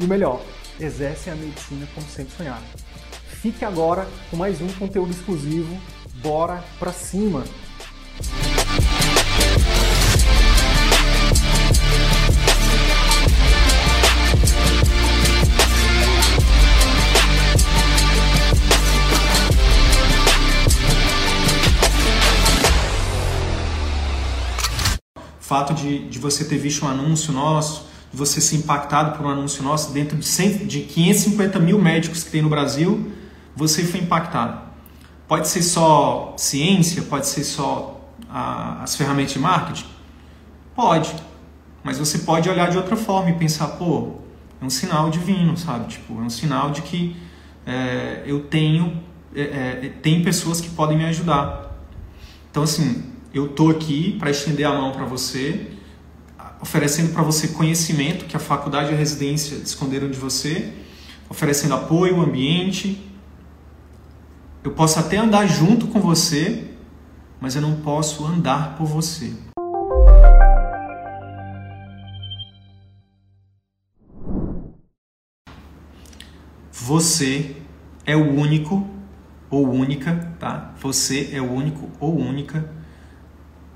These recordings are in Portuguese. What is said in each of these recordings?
e o melhor, exercem a medicina como sempre sonharam. Fique agora com mais um conteúdo exclusivo. Bora pra cima! fato de, de você ter visto um anúncio nosso, você ser impactado por um anúncio nosso, dentro de, 100, de 550 mil médicos que tem no Brasil, você foi impactado. Pode ser só ciência, pode ser só a, as ferramentas de marketing? Pode. Mas você pode olhar de outra forma e pensar, pô, é um sinal divino, sabe? Tipo, é um sinal de que é, eu tenho, é, é, tem pessoas que podem me ajudar. Então, assim, eu tô aqui para estender a mão para você, oferecendo para você conhecimento que a faculdade e a residência esconderam de você, oferecendo apoio, ambiente. Eu posso até andar junto com você, mas eu não posso andar por você. Você é o único ou única, tá? Você é o único ou única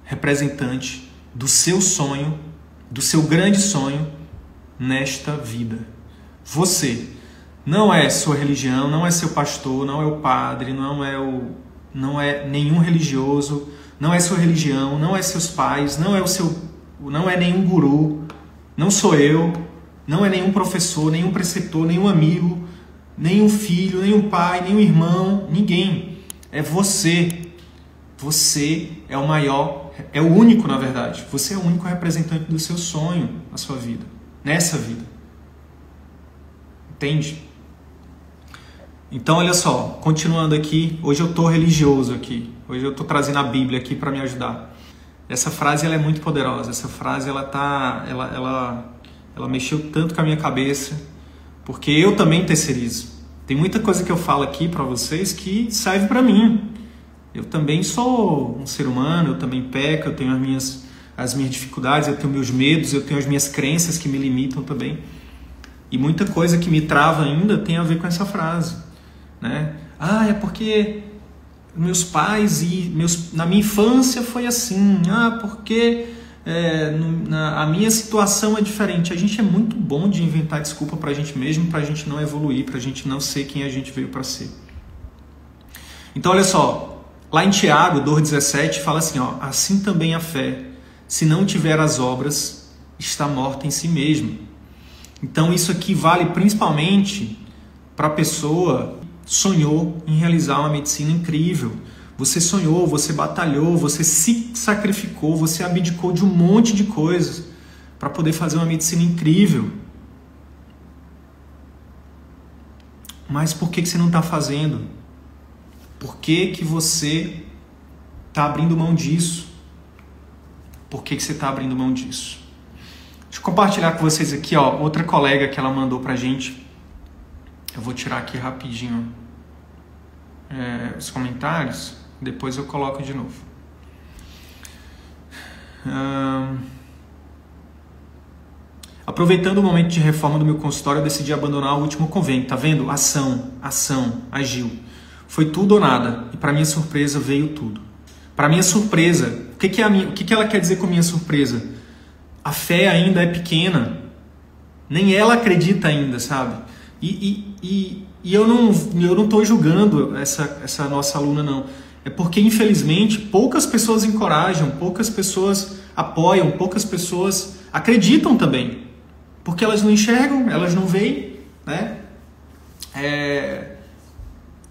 representante do seu sonho, do seu grande sonho nesta vida. Você não é sua religião, não é seu pastor, não é o padre, não é o não é nenhum religioso, não é sua religião, não é seus pais, não é o seu não é nenhum guru, não sou eu, não é nenhum professor, nenhum preceptor, nenhum amigo, nenhum filho, nenhum pai, nenhum irmão, ninguém. É você. Você é o maior é o único, na verdade. Você é o único representante do seu sonho na sua vida, nessa vida. Entende? Então, olha só, continuando aqui, hoje eu estou religioso aqui. Hoje eu estou trazendo a Bíblia aqui para me ajudar. Essa frase ela é muito poderosa. Essa frase ela tá, ela, ela, ela mexeu tanto com a minha cabeça, porque eu também terceirizo. Tem muita coisa que eu falo aqui para vocês que serve para mim. Eu também sou um ser humano, eu também peco, eu tenho as minhas, as minhas dificuldades, eu tenho meus medos, eu tenho as minhas crenças que me limitam também. E muita coisa que me trava ainda tem a ver com essa frase, né? Ah, é porque meus pais e meus na minha infância foi assim. Ah, porque é, na, a minha situação é diferente. A gente é muito bom de inventar desculpa para a gente mesmo, para a gente não evoluir, para a gente não ser quem a gente veio para ser. Então, olha só, Lá em Tiago 2,17 fala assim: ó, assim também a fé, se não tiver as obras, está morta em si mesma. Então isso aqui vale principalmente para a pessoa que sonhou em realizar uma medicina incrível. Você sonhou, você batalhou, você se sacrificou, você abdicou de um monte de coisas para poder fazer uma medicina incrível. Mas por que, que você não está fazendo? Por que, que você está abrindo mão disso? Por que, que você está abrindo mão disso? Deixa eu compartilhar com vocês aqui, ó, outra colega que ela mandou pra gente. Eu vou tirar aqui rapidinho é, os comentários, depois eu coloco de novo. Hum... Aproveitando o momento de reforma do meu consultório, eu decidi abandonar o último convênio. Tá vendo? Ação, ação, agiu. Foi tudo ou nada. E para minha surpresa veio tudo. Para minha surpresa, o que, que, é a minha, o que, que ela quer dizer com minha surpresa? A fé ainda é pequena. Nem ela acredita ainda, sabe? E, e, e, e eu não eu não estou julgando essa, essa nossa aluna, não. É porque, infelizmente, poucas pessoas encorajam, poucas pessoas apoiam, poucas pessoas acreditam também. Porque elas não enxergam, elas não veem, né? É,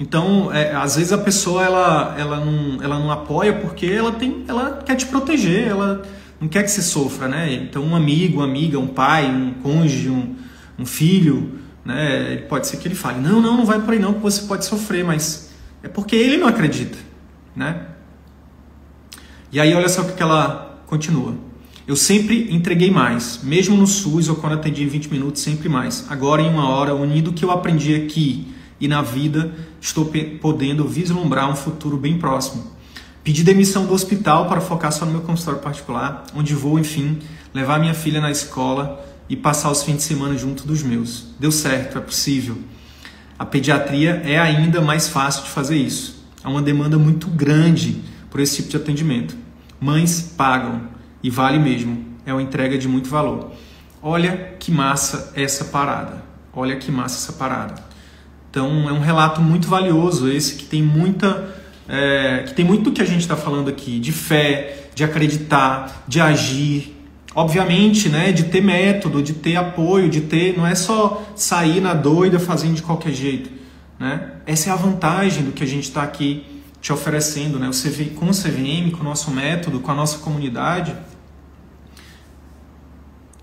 então, é, às vezes a pessoa ela, ela, não, ela não apoia porque ela, tem, ela quer te proteger, ela não quer que você sofra, né? Então, um amigo, uma amiga, um pai, um cônjuge, um, um filho, né? Pode ser que ele fale: não, não, não vai por aí não, que você pode sofrer, mas é porque ele não acredita, né? E aí olha só o que ela continua. Eu sempre entreguei mais, mesmo no SUS ou quando atendi em 20 minutos, sempre mais. Agora, em uma hora, unindo o que eu aprendi aqui e na vida, estou podendo vislumbrar um futuro bem próximo. Pedi demissão do hospital para focar só no meu consultório particular, onde vou, enfim, levar minha filha na escola e passar os fins de semana junto dos meus. Deu certo, é possível. A pediatria é ainda mais fácil de fazer isso. Há uma demanda muito grande por esse tipo de atendimento. Mães pagam, e vale mesmo. É uma entrega de muito valor. Olha que massa essa parada. Olha que massa essa parada. Então é um relato muito valioso esse que tem muita é, que tem muito do que a gente está falando aqui de fé, de acreditar, de agir. Obviamente, né, de ter método, de ter apoio, de ter não é só sair na doida fazendo de qualquer jeito, né? Essa é a vantagem do que a gente está aqui te oferecendo, né? O CV, com o CVM, com o nosso método, com a nossa comunidade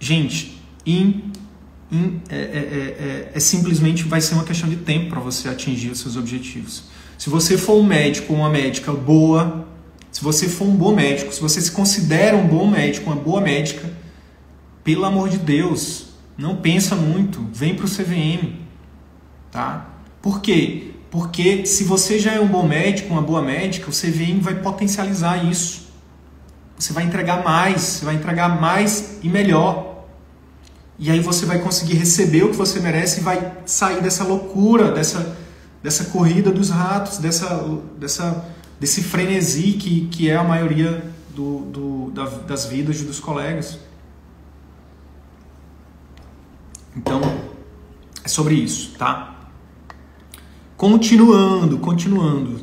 Gente, in, é, é, é, é, simplesmente vai ser uma questão de tempo para você atingir os seus objetivos. Se você for um médico ou uma médica boa, se você for um bom médico, se você se considera um bom médico, uma boa médica, pelo amor de Deus, não pensa muito, vem para o CVM, tá? Por quê? Porque se você já é um bom médico, uma boa médica, o CVM vai potencializar isso. Você vai entregar mais, você vai entregar mais e melhor. E aí você vai conseguir receber o que você merece e vai sair dessa loucura, dessa, dessa corrida dos ratos, dessa, dessa, desse frenesi que, que é a maioria do, do, da, das vidas dos colegas. Então, é sobre isso, tá? Continuando, continuando.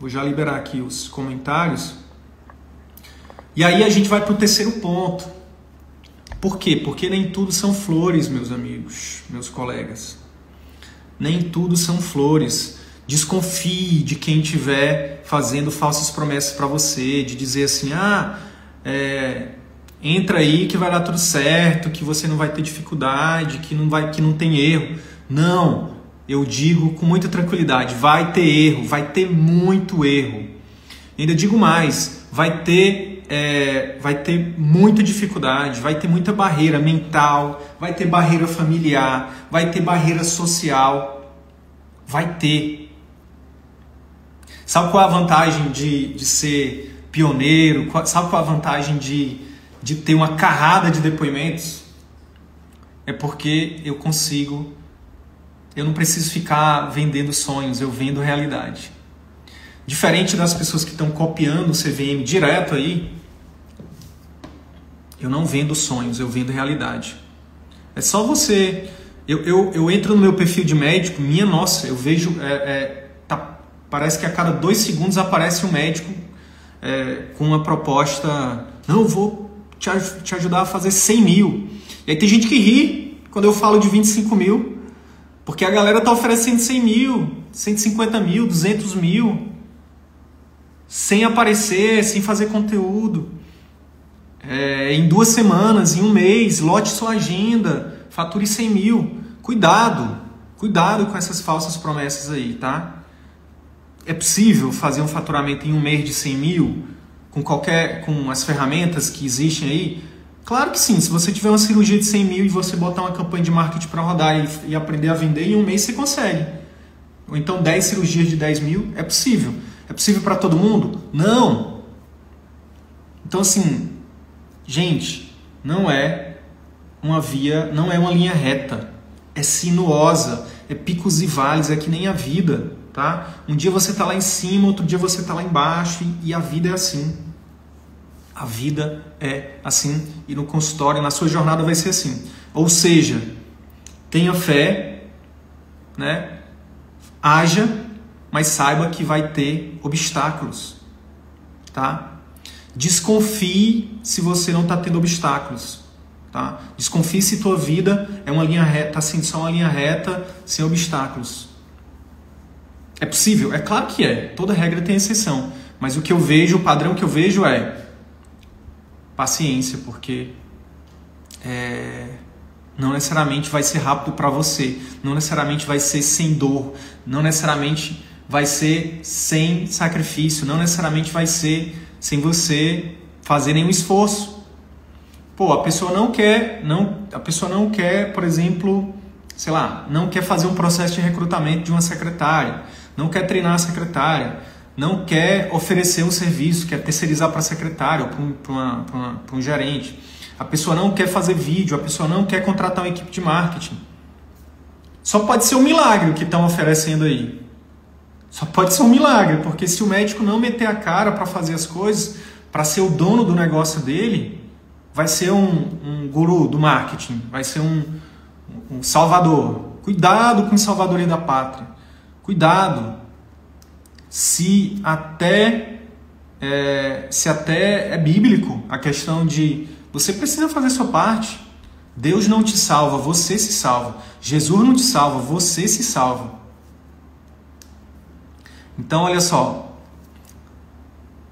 Vou já liberar aqui os comentários. E aí a gente vai para o terceiro ponto por quê? Porque nem tudo são flores, meus amigos, meus colegas. Nem tudo são flores. Desconfie de quem estiver fazendo falsas promessas para você, de dizer assim: ah, é, entra aí que vai dar tudo certo, que você não vai ter dificuldade, que não, vai, que não tem erro. Não, eu digo com muita tranquilidade: vai ter erro, vai ter muito erro. ainda digo mais: vai ter é, vai ter muita dificuldade, vai ter muita barreira mental, vai ter barreira familiar, vai ter barreira social, vai ter. Sabe qual é a vantagem de, de ser pioneiro? Sabe qual é a vantagem de, de ter uma carrada de depoimentos? É porque eu consigo, eu não preciso ficar vendendo sonhos, eu vendo realidade. Diferente das pessoas que estão copiando o CVM direto aí, eu não vendo sonhos, eu vendo realidade. É só você. Eu, eu, eu entro no meu perfil de médico, minha nossa, eu vejo. É, é, tá, parece que a cada dois segundos aparece um médico é, com uma proposta. Não, vou te, te ajudar a fazer 100 mil. E aí tem gente que ri quando eu falo de 25 mil, porque a galera tá oferecendo 100 mil, 150 mil, 200 mil sem aparecer, sem fazer conteúdo. É, em duas semanas, em um mês, lote sua agenda, fature 100 mil. Cuidado, cuidado com essas falsas promessas aí, tá? É possível fazer um faturamento em um mês de 100 mil com qualquer, com as ferramentas que existem aí? Claro que sim. Se você tiver uma cirurgia de 100 mil e você botar uma campanha de marketing para rodar e, e aprender a vender, em um mês você consegue. Ou então 10 cirurgias de 10 mil, é possível. É possível para todo mundo? Não. Então, assim, gente, não é uma via, não é uma linha reta. É sinuosa, é picos e vales, é que nem a vida, tá? Um dia você está lá em cima, outro dia você está lá embaixo e, e a vida é assim. A vida é assim e no consultório, na sua jornada vai ser assim. Ou seja, tenha fé, né? Haja mas saiba que vai ter obstáculos, tá? Desconfie se você não está tendo obstáculos, tá? Desconfie se tua vida é uma linha reta, está sendo só uma linha reta sem obstáculos. É possível? É claro que é. Toda regra tem exceção. Mas o que eu vejo, o padrão que eu vejo é paciência, porque é, não necessariamente vai ser rápido para você, não necessariamente vai ser sem dor, não necessariamente vai ser sem sacrifício, não necessariamente vai ser sem você fazer nenhum esforço. Pô, a pessoa não quer, não, a pessoa não quer, por exemplo, sei lá, não quer fazer um processo de recrutamento de uma secretária, não quer treinar a secretária, não quer oferecer um serviço, quer terceirizar para a secretária ou para um gerente. A pessoa não quer fazer vídeo, a pessoa não quer contratar uma equipe de marketing. Só pode ser um milagre o que estão oferecendo aí. Só pode ser um milagre, porque se o médico não meter a cara para fazer as coisas, para ser o dono do negócio dele, vai ser um, um guru do marketing, vai ser um, um salvador. Cuidado com o salvadoria da pátria. Cuidado. Se até é, se até é bíblico a questão de você precisa fazer sua parte. Deus não te salva, você se salva. Jesus não te salva, você se salva. Então, olha só.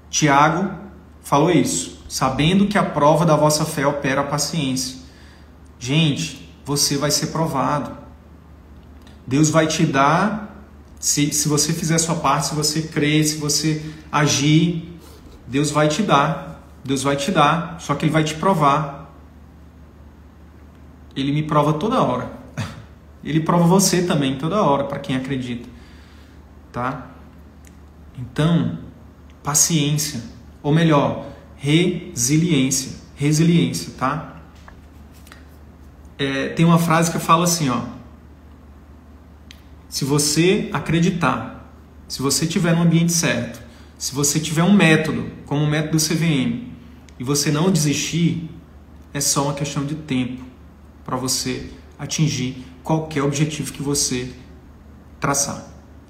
Tiago falou isso, sabendo que a prova da vossa fé opera a paciência. Gente, você vai ser provado. Deus vai te dar, se, se você fizer a sua parte, se você crer, se você agir, Deus vai te dar. Deus vai te dar, só que Ele vai te provar. Ele me prova toda hora. Ele prova você também toda hora, para quem acredita. Tá? Então, paciência, ou melhor, resiliência, resiliência, tá? É, tem uma frase que fala assim, ó. Se você acreditar, se você tiver no ambiente certo, se você tiver um método, como o método CVM, e você não desistir, é só uma questão de tempo para você atingir qualquer objetivo que você traçar.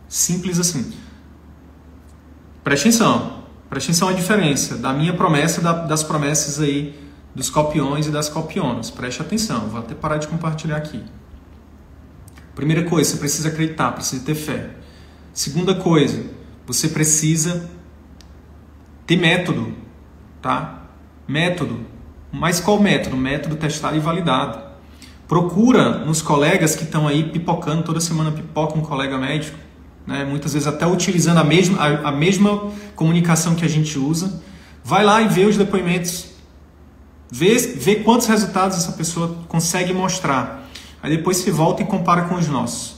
Simples assim. Preste atenção. Preste atenção à diferença da minha promessa das promessas aí dos copiões e das copionas. Preste atenção. Vou até parar de compartilhar aqui. Primeira coisa, você precisa acreditar, precisa ter fé. Segunda coisa, você precisa ter método, tá? Método. Mas qual método? Método testado e validado. Procura nos colegas que estão aí pipocando, toda semana pipoca um colega médico né? muitas vezes até utilizando a mesma, a, a mesma comunicação que a gente usa. Vai lá e vê os depoimentos, vê, vê quantos resultados essa pessoa consegue mostrar. Aí depois se volta e compara com os nossos.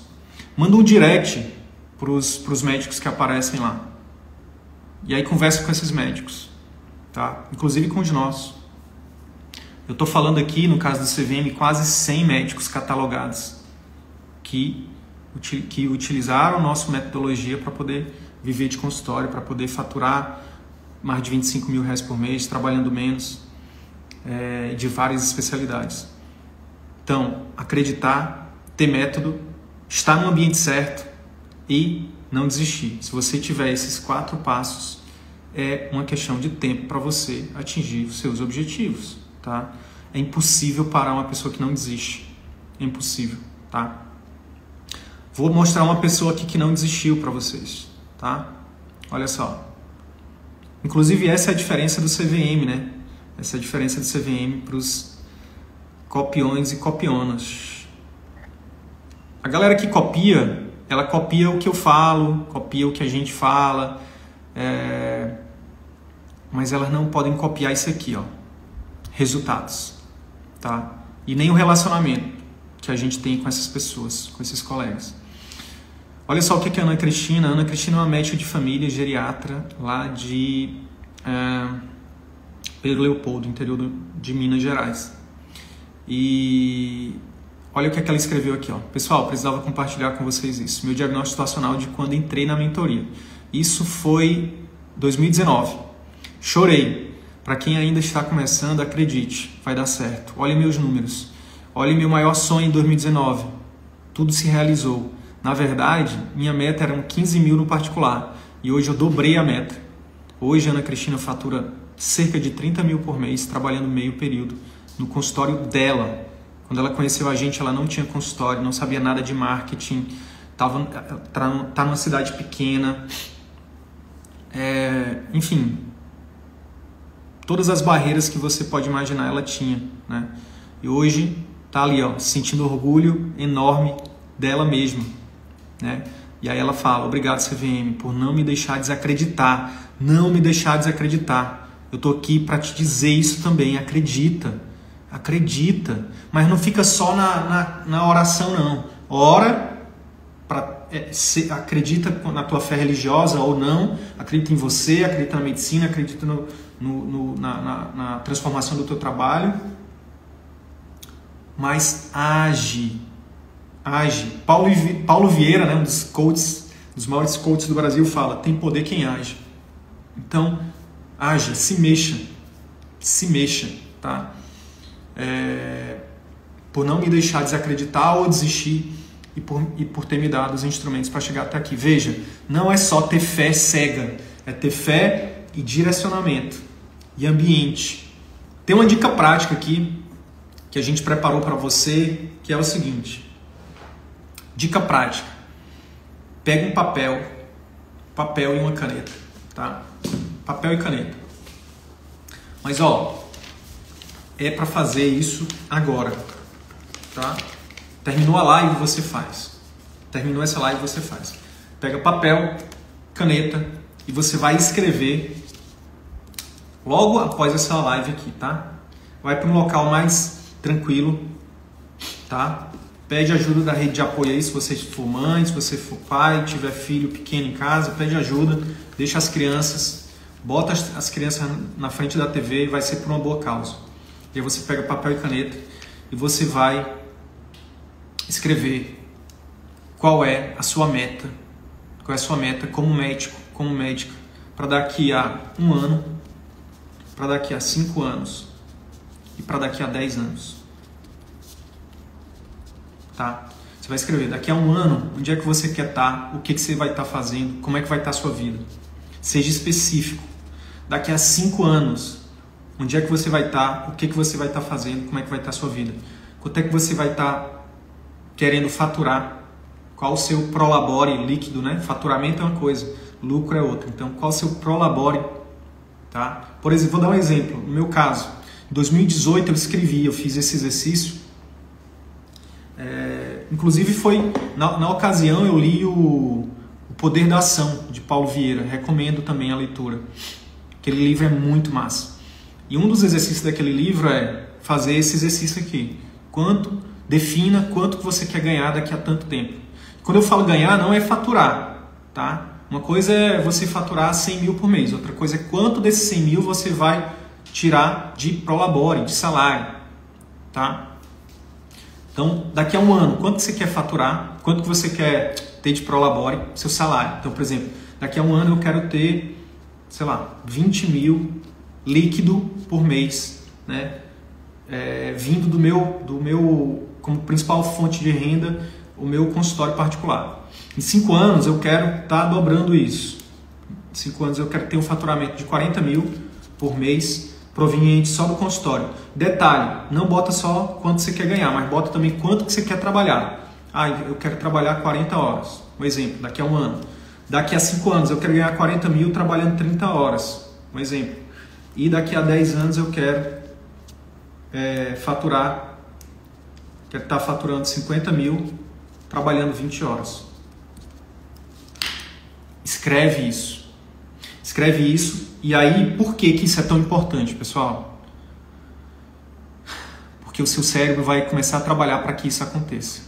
Manda um direct para os médicos que aparecem lá. E aí conversa com esses médicos, tá? Inclusive com os nossos. Eu estou falando aqui, no caso do CVM, quase 100 médicos catalogados que que utilizaram nossa metodologia para poder viver de consultório, para poder faturar mais de 25 mil reais por mês, trabalhando menos, é, de várias especialidades. Então, acreditar, ter método, estar no ambiente certo e não desistir. Se você tiver esses quatro passos, é uma questão de tempo para você atingir os seus objetivos, tá? É impossível parar uma pessoa que não desiste. É impossível, tá? Vou mostrar uma pessoa aqui que não desistiu para vocês, tá? Olha só. Inclusive essa é a diferença do CVM, né? Essa é a diferença do CVM para os copiões e copionas. A galera que copia, ela copia o que eu falo, copia o que a gente fala, é... mas elas não podem copiar isso aqui, ó, resultados, tá? E nem o relacionamento que a gente tem com essas pessoas, com esses colegas. Olha só o que é a Ana Cristina. A Ana Cristina é uma médica de família geriatra lá de é, Pedro Leopoldo, interior de Minas Gerais. E olha o que, é que ela escreveu aqui. Ó. Pessoal, precisava compartilhar com vocês isso. Meu diagnóstico situacional de quando entrei na mentoria. Isso foi 2019. Chorei. Para quem ainda está começando, acredite, vai dar certo. Olhe meus números. Olhe meu maior sonho em 2019. Tudo se realizou. Na verdade, minha meta era 15 mil no particular e hoje eu dobrei a meta. Hoje a Ana Cristina fatura cerca de 30 mil por mês trabalhando meio período no consultório dela. Quando ela conheceu a gente, ela não tinha consultório, não sabia nada de marketing, tava, tá, tá numa cidade pequena. É, enfim, todas as barreiras que você pode imaginar ela tinha. Né? E hoje tá ali, ó, sentindo orgulho enorme dela mesma, né? E aí ela fala: "Obrigado, CVM, por não me deixar desacreditar, não me deixar desacreditar. Eu tô aqui para te dizer isso também, acredita. Acredita, mas não fica só na, na, na oração não. Ora para é, acredita na tua fé religiosa ou não, acredita em você, acredita na medicina, acredita no, no, no na, na, na transformação do teu trabalho, mas age, age. Paulo, Paulo Vieira, né, um dos coaches, dos maiores coaches do Brasil, fala: tem poder quem age. Então, age, se mexa, se mexa, tá? É, por não me deixar desacreditar ou desistir e por, e por ter me dado os instrumentos para chegar até aqui. Veja, não é só ter fé cega, é ter fé e direcionamento e ambiente. Tem uma dica prática aqui que a gente preparou para você, que é o seguinte. Dica prática. Pega um papel, papel e uma caneta, tá? Papel e caneta. Mas ó, é para fazer isso agora, tá? Terminou a live, você faz. Terminou essa live, você faz. Pega papel, caneta e você vai escrever logo após essa live aqui, tá? Vai para um local mais tranquilo, tá? Pede ajuda da rede de apoio aí, se você for mãe, se você for pai, tiver filho pequeno em casa, pede ajuda, deixa as crianças, bota as, as crianças na frente da TV e vai ser por uma boa causa. E aí você pega papel e caneta e você vai escrever qual é a sua meta, qual é a sua meta como médico, como médica, para daqui a um ano, para daqui a cinco anos e para daqui a dez anos. Tá? Você vai escrever daqui a um ano, onde é que você quer estar, tá, o que, que você vai estar tá fazendo, como é que vai estar tá a sua vida. Seja específico. Daqui a cinco anos, onde é que você vai estar, o que, que você vai estar fazendo, como é que vai estar a sua vida. Quanto é que você vai estar querendo faturar. Qual o seu prolabore líquido, né? Faturamento é uma coisa, lucro é outra. Então, qual o seu prolabore, tá? Por exemplo, vou dar um exemplo. No meu caso, em 2018 eu escrevi, eu fiz esse exercício. É, inclusive foi na, na, ocasião eu li o, o Poder da Ação de Paulo Vieira. Recomendo também a leitura. Aquele livro é muito massa. E um dos exercícios daquele livro é fazer esse exercício aqui. Quanto Defina quanto você quer ganhar daqui a tanto tempo. Quando eu falo ganhar, não é faturar, tá? Uma coisa é você faturar 100 mil por mês, outra coisa é quanto desses 100 mil você vai tirar de prolabore, de salário, tá? Então, daqui a um ano, quanto você quer faturar? Quanto que você quer ter de prolabore? Seu salário. Então, por exemplo, daqui a um ano eu quero ter, sei lá, 20 mil líquido por mês, né? É, vindo do meu, do meu como principal fonte de renda o meu consultório particular. Em cinco anos eu quero estar tá dobrando isso. Em cinco anos eu quero ter um faturamento de 40 mil por mês proveniente só do consultório. Detalhe, não bota só quanto você quer ganhar, mas bota também quanto que você quer trabalhar. Ah, eu quero trabalhar 40 horas. Um exemplo, daqui a um ano. Daqui a cinco anos eu quero ganhar 40 mil trabalhando 30 horas. Um exemplo. E daqui a 10 anos eu quero é, faturar quer estar faturando 50 mil trabalhando 20 horas. Escreve isso. Escreve isso. E aí, por que, que isso é tão importante, pessoal? Porque o seu cérebro vai começar a trabalhar para que isso aconteça.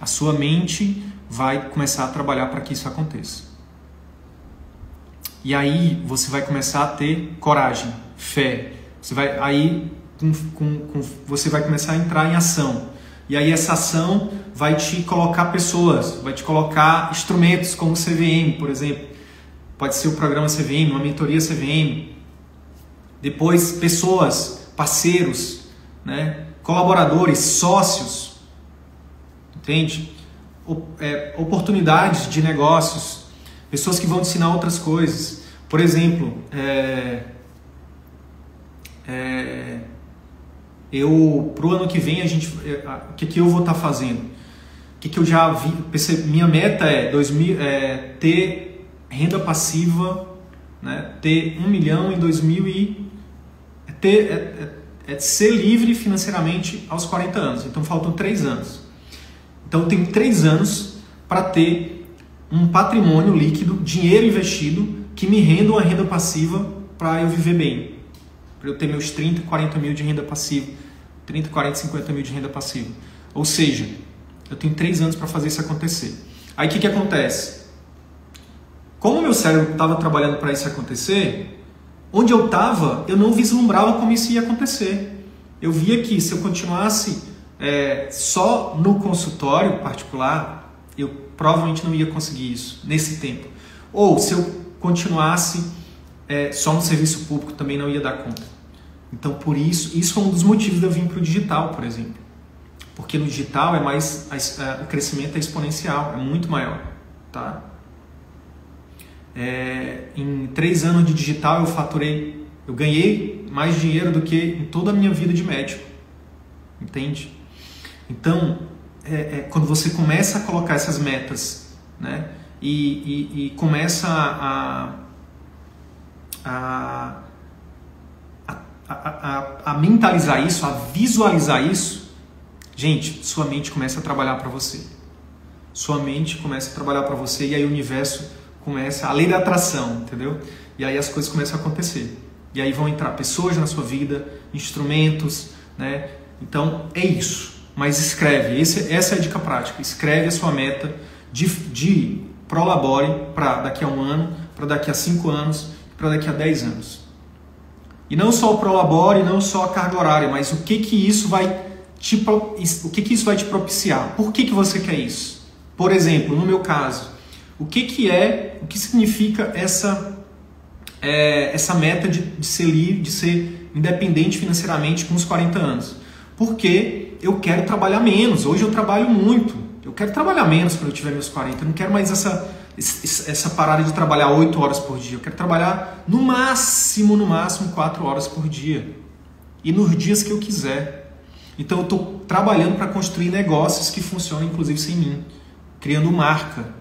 A sua mente vai começar a trabalhar para que isso aconteça. E aí você vai começar a ter coragem, fé. Você vai aí com, com, com, você vai começar a entrar em ação. E aí essa ação vai te colocar pessoas, vai te colocar instrumentos como o CVM, por exemplo. Pode ser o programa CVM, uma mentoria CVM. Depois pessoas, parceiros, né? colaboradores, sócios. Entende? É, oportunidades de negócios, pessoas que vão te ensinar outras coisas. Por exemplo, é, é, eu pro ano que vem a gente é, o que, que eu vou estar tá fazendo o que, que eu já vi minha meta é, 2000, é ter renda passiva né ter um milhão em 2000 e é ter é, é, é ser livre financeiramente aos 40 anos. Então faltam três anos. Então tenho três anos para ter um patrimônio líquido, dinheiro investido, que me renda uma renda passiva para eu viver bem. Para eu ter meus 30, 40 mil de renda passiva. 30, 40, 50 mil de renda passiva. Ou seja, eu tenho três anos para fazer isso acontecer. Aí o que, que acontece? Como meu cérebro estava trabalhando para isso acontecer, onde eu estava, eu não vislumbrava como isso ia acontecer. Eu via que se eu continuasse é, só no consultório particular, eu provavelmente não ia conseguir isso nesse tempo. Ou se eu continuasse é, só no serviço público, também não ia dar conta. Então, por isso, isso foi um dos motivos de eu vir para o digital, por exemplo. Porque no digital é mais, a, a, o crescimento é exponencial, é muito maior, tá? É, em três anos de digital eu faturei, eu ganhei mais dinheiro do que em toda a minha vida de médico, entende? Então, é, é, quando você começa a colocar essas metas, né? E, e, e começa a, a, a, a, mentalizar isso, a visualizar isso, gente, sua mente começa a trabalhar para você. Sua mente começa a trabalhar para você e aí o universo começa, a lei da atração, entendeu? E aí as coisas começam a acontecer. E aí vão entrar pessoas na sua vida, instrumentos, né? Então é isso. Mas escreve, Esse, essa é a dica prática. Escreve a sua meta de, de prolabore para daqui a um ano, para daqui a cinco anos, para daqui a dez anos. E não só o prolabore, não só a carga horária, mas o que que isso vai te, o que que isso vai te propiciar? Por que que você quer isso? Por exemplo, no meu caso, o que, que é, o que significa essa, é, essa meta de, de ser livre, de ser independente financeiramente com os 40 anos? Porque eu quero trabalhar menos. Hoje eu trabalho muito. Eu quero trabalhar menos quando eu tiver meus 40. Eu não quero mais essa, essa parada de trabalhar 8 horas por dia. Eu quero trabalhar no máximo, no máximo 4 horas por dia. E nos dias que eu quiser. Então eu estou trabalhando para construir negócios que funcionam inclusive sem mim. Criando marca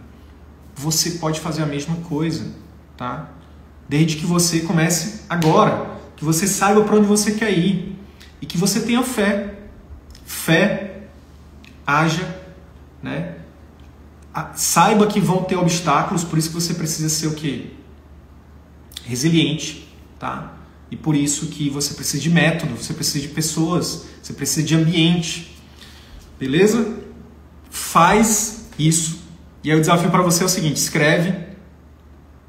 você pode fazer a mesma coisa, tá? Desde que você comece agora, que você saiba para onde você quer ir e que você tenha fé. Fé, haja, né? Saiba que vão ter obstáculos, por isso que você precisa ser o quê? Resiliente, tá? E por isso que você precisa de método, você precisa de pessoas, você precisa de ambiente. Beleza? Faz isso e aí o desafio para você é o seguinte: escreve,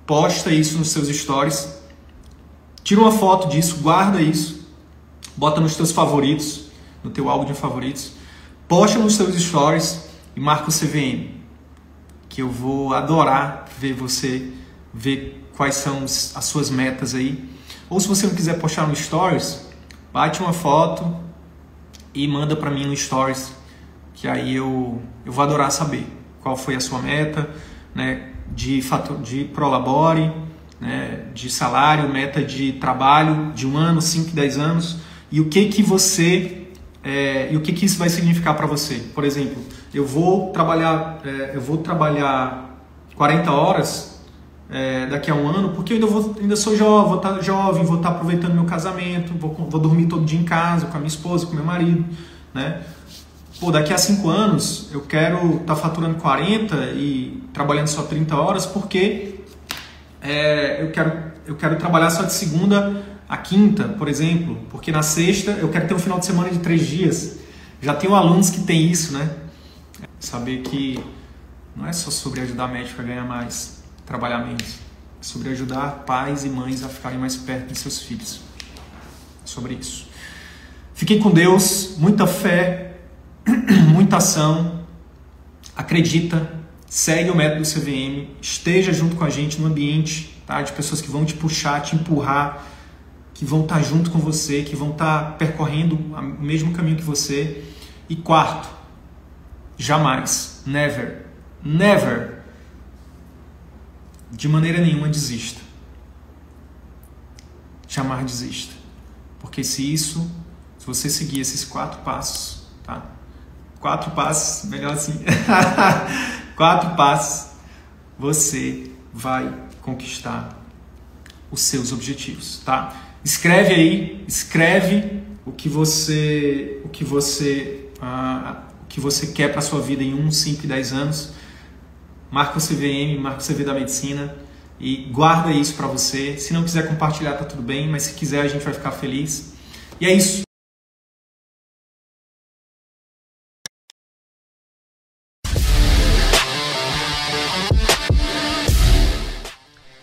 posta isso nos seus stories, tira uma foto disso, guarda isso, bota nos teus favoritos, no teu álbum de favoritos, posta nos seus stories e marca o CVM, que eu vou adorar ver você, ver quais são as suas metas aí. Ou se você não quiser postar no stories, bate uma foto e manda para mim no stories, que aí eu, eu vou adorar saber qual foi a sua meta, né, de, fator, de prolabore, né, de salário, meta de trabalho de um ano, 5, 10 anos, e o que que você é, e o que que isso vai significar para você. Por exemplo, eu vou trabalhar, é, eu vou trabalhar 40 horas é, daqui a um ano, porque eu ainda, vou, ainda sou jovem, vou estar tá jovem, vou estar tá aproveitando meu casamento, vou, vou dormir todo dia em casa com a minha esposa, com meu marido, né? Pô, daqui a cinco anos eu quero estar tá faturando 40 e trabalhando só 30 horas porque é, eu, quero, eu quero trabalhar só de segunda a quinta, por exemplo, porque na sexta eu quero ter um final de semana de três dias. Já tenho alunos que têm isso, né? Saber que não é só sobre ajudar médico a ganhar mais, trabalhar menos. É sobre ajudar pais e mães a ficarem mais perto de seus filhos. É sobre isso. Fiquem com Deus, muita fé, muita ação, acredita, segue o método CVM, esteja junto com a gente no ambiente tá, de pessoas que vão te puxar, te empurrar, que vão estar junto com você, que vão estar percorrendo o mesmo caminho que você. E quarto, jamais, never, never, de maneira nenhuma desista. Jamais desista. Porque se isso, se você seguir esses quatro passos, tá? Quatro passos, melhor assim. Quatro passos, você vai conquistar os seus objetivos, tá? Escreve aí, escreve o que você, o que você, ah, o que você quer para sua vida em 1, 5 e 10 anos. Marca o CVM, marca o CV da medicina e guarda isso para você. Se não quiser compartilhar, tá tudo bem, mas se quiser a gente vai ficar feliz. E é isso.